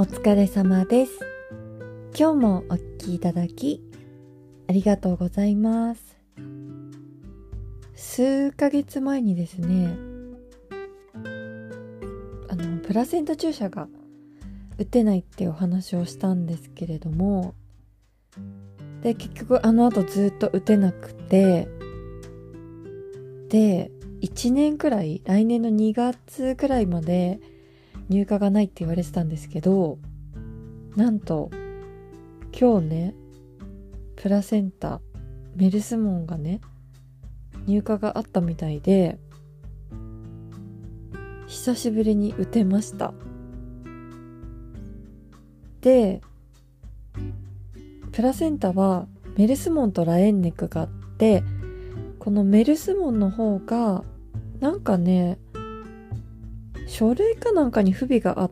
お疲れ様です。今日もお聞きいただき、ありがとうございます。数ヶ月前にですね、あの、プラセンタ注射が打てないってお話をしたんですけれども、で、結局あの後ずっと打てなくて、で、1年くらい、来年の2月くらいまで入荷がないって言われてたんですけど、なんと、今日ね、プラセンタ、メルスモンがね、入荷があったみたいで、久しぶりに打てました。で、プラセンタはメルスモンとラエンネクがあって、このメルスモンの方が、なんかね、書類かなんかに不備があっ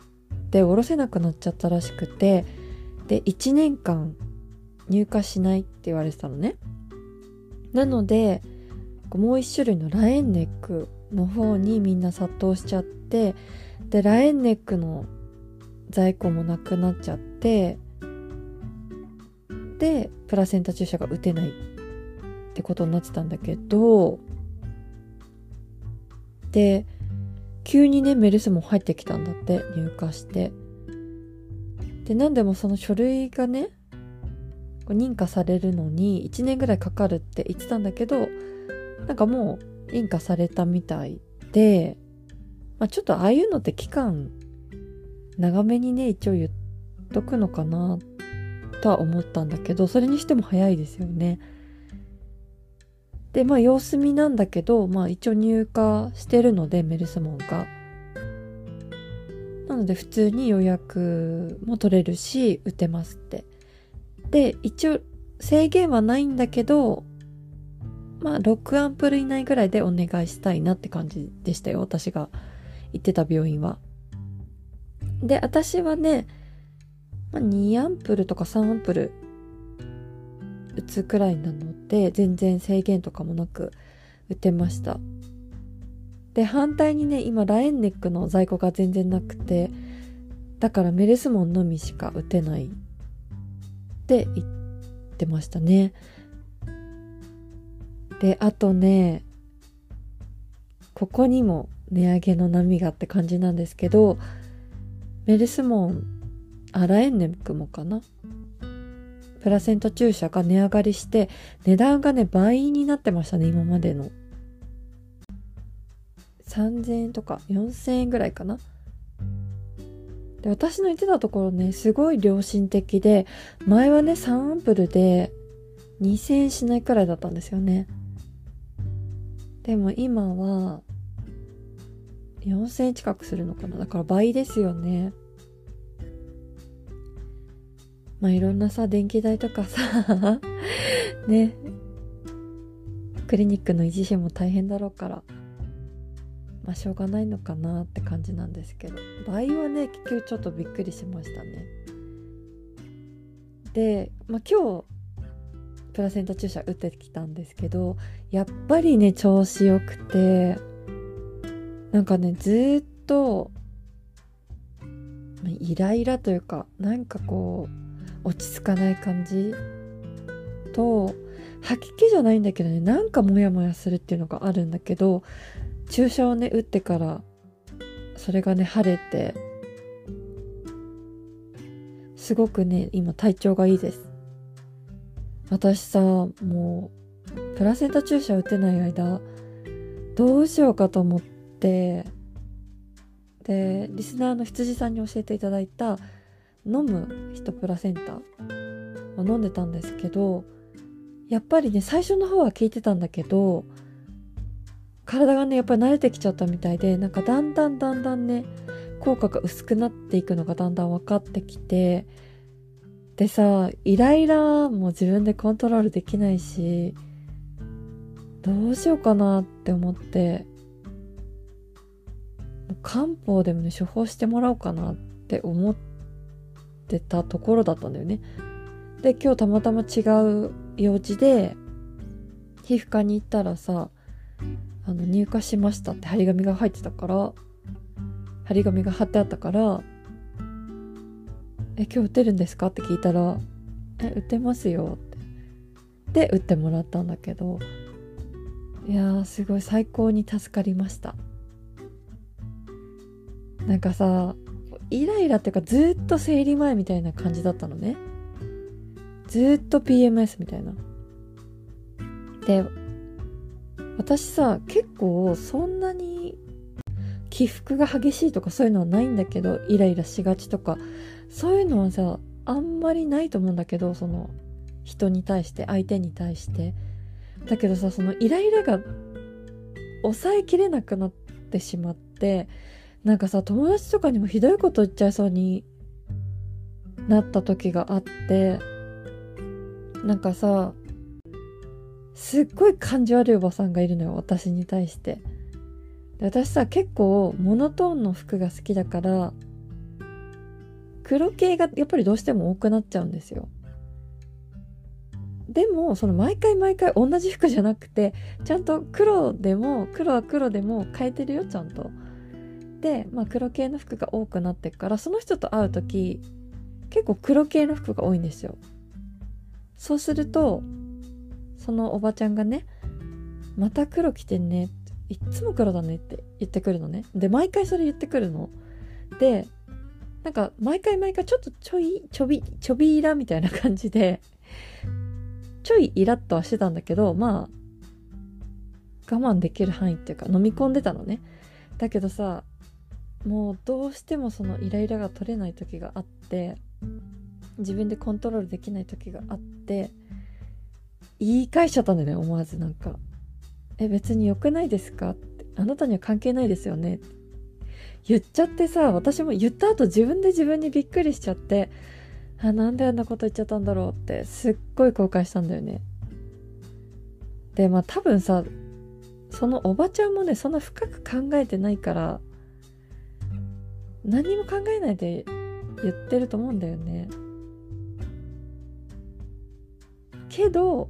て下ろせなくなっちゃったらしくてで1年間入荷しないって言われてたのね。なのでもう一種類のラエンネックの方にみんな殺到しちゃってでラエンネックの在庫もなくなっちゃってでプラセンタ注射が打てないってことになってたんだけどで急にねメルスも入ってきたんだって入荷して。で何でもその書類がね認可されるのに1年ぐらいかかるって言ってたんだけどなんかもう認可されたみたいで、まあ、ちょっとああいうのって期間長めにね一応言っとくのかなとは思ったんだけどそれにしても早いですよね。でまあ様子見なんだけどまあ一応入荷してるのでメルスモンが。なので普通に予約も取れるし打てますって。で一応制限はないんだけどまあ6アンプル以内ぐらいでお願いしたいなって感じでしたよ私が行ってた病院は。で私はね、ま、2アンプルとか3アンプル打つくらいなので全然制限とかもなく打てました。で反対にね今ラエンネックの在庫が全然なくてだからメルスモンのみしか打てない。って言ってましたね。であとねここにも値上げの波がって感じなんですけどメルスモンあラエンネックもかな？プラセンタ注射が値上がりして値段がね倍になってましたね今までの。3000円とか4000円ぐらいかな。で私の言ってたところねすごい良心的で前はね3アンプルで2000円しないくらいだったんですよね。でも今は4000円近くするのかな。だから倍ですよね。まあいろんなさ、電気代とかさ、ね、クリニックの維持費も大変だろうから、まあしょうがないのかなって感じなんですけど、倍はね、結局ちょっとびっくりしましたね。で、まあ今日、プラセンタ注射打ってきたんですけど、やっぱりね、調子良くて、なんかね、ずっと、イライラというか、なんかこう、落ち着かない感じ？と吐き気じゃないんだけどねなんかモヤモヤするっていうのがあるんだけど注射をね打ってからそれがね晴れてすごくね今体調がいいです。私さもうプラセンタ注射打てない間どうしようかと思ってでリスナーの羊さんに教えていただいた飲む人プラセンタを飲んでたんですけどやっぱりね最初の方は効いてたんだけど体がねやっぱり慣れてきちゃったみたいでなんかだんだんだんだんね効果が薄くなっていくのがだんだん分かってきてでさイライラも自分でコントロールできないしどうしようかなって思って漢方でもね処方してもらおうかなって思ってたところだったんだよね。で今日たまたま違う用事で皮膚科に行ったらさあの入荷しましたって張り紙が入ってたから張り紙が貼ってあったからえ、今日打てるんですか？って聞いたら、え、打てますよって。で、打ってもらったんだけど、いや、すごい最高に助かりました。なんかさ、イライラっていうかずっと生理前みたいな感じだったのね。ずっと PMS みたいな。で、私さ、結構そんなに起伏が激しいとかそういうのはないんだけど、イライラしがちとか、そういうのはさ、あんまりないと思うんだけど、その、人に対して、相手に対して。だけどさ、そのイライラが抑えきれなくなってしまって、なんかさ、友達とかにもひどいこと言っちゃいそうになった時があって、なんかさ、すっごい感じ悪いおばさんがいるのよ、私に対して。で私さ、結構モノトーンの服が好きだから、黒系がやっぱりどうしても多くなっちゃうんですよ。でも、その毎回毎回同じ服じゃなくて、ちゃんと黒でも、黒は黒でも変えてるよ、ちゃんと。で、まあ、黒系の服が多くなってからその人と会う時結構黒系の服が多いんですよ。そうするとそのおばちゃんがね「また黒着てんね」いっつも黒だねって言ってくるのね。で毎回それ言ってくるの。でなんか毎回毎回ちょっとちょいちょびちょびイラみたいな感じでちょいイラッとはしてたんだけどまあ我慢できる範囲っていうか飲み込んでたのね。だけどさもうどうしてもそのイライラが取れない時があって自分でコントロールできない時があって言い返しちゃったんだよね思わずなんか「え別に良くないですか?」って「あなたには関係ないですよね」言っちゃってさ私も言った後自分で自分にびっくりしちゃってあなんであんなこと言っちゃったんだろうってすっごい後悔したんだよね。でまあ多分さそのおばちゃんもねそんな深く考えてないから何も考えないで言ってると思うんだよね。けど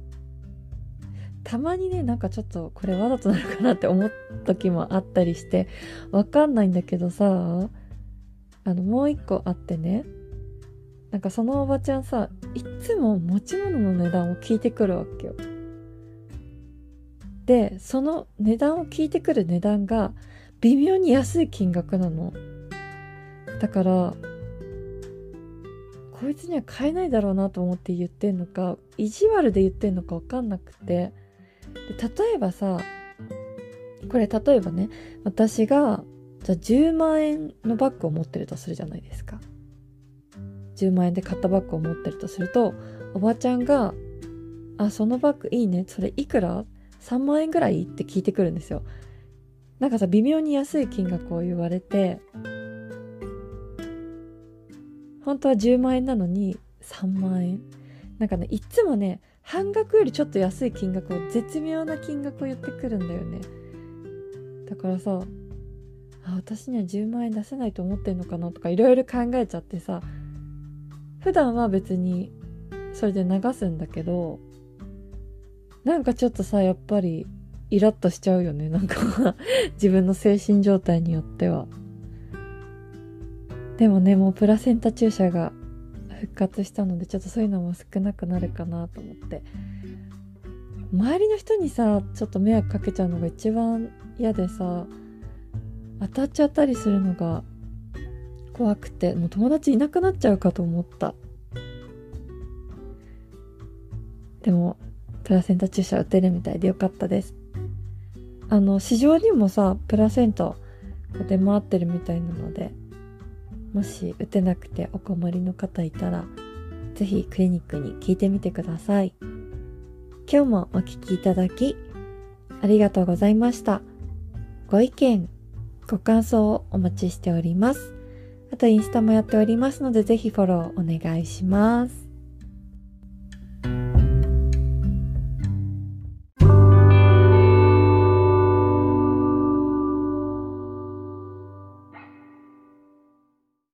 たまにねなんかちょっとこれわざとなのかなって思う時もあったりしてわかんないんだけどさあのもう一個あってねなんかそのおばちゃんさいつも持ち物の値段を聞いてくるわけよ。でその値段を聞いてくる値段が微妙に安い金額なの。だからこいつには買えないだろうなと思って言ってんのか意地悪で言ってんのか分かんなくてで例えばさこれ例えばね私がじゃあ10万円のバッグを持ってるとするじゃないですか10万円で買ったバッグを持ってるとするとおばちゃんが「あそのバッグいいねそれいくら ?3 万円ぐらい?」って聞いてくるんですよなんかさ微妙に安い金額を言われて本当は10万円なのに3万円なんかねいつもね半額よりちょっと安い金額を絶妙な金額を言ってくるんだよね。だからさあ私には10万円出せないと思ってんのかなとかいろいろ考えちゃってさ普段は別にそれで流すんだけどなんかちょっとさやっぱりイラッとしちゃうよね。なんか自分の精神状態によっては。でもねもうプラセンタ注射が復活したのでちょっとそういうのも少なくなるかなと思って。周りの人にさちょっと迷惑かけちゃうのが一番嫌でさ当たっちゃったりするのが怖くてもう友達いなくなっちゃうかと思った。でもプラセンタ注射打てるみたいでよかったです。あの市場にもさプラセンタ出回ってるみたいなのでもし打てなくてお困りの方いたら、是非クリニックに聞いてみてください。今日もお聴きいただき、ありがとうございました。ご意見、ご感想をお待ちしております。あとインスタもやっておりますので、是非フォローお願いします。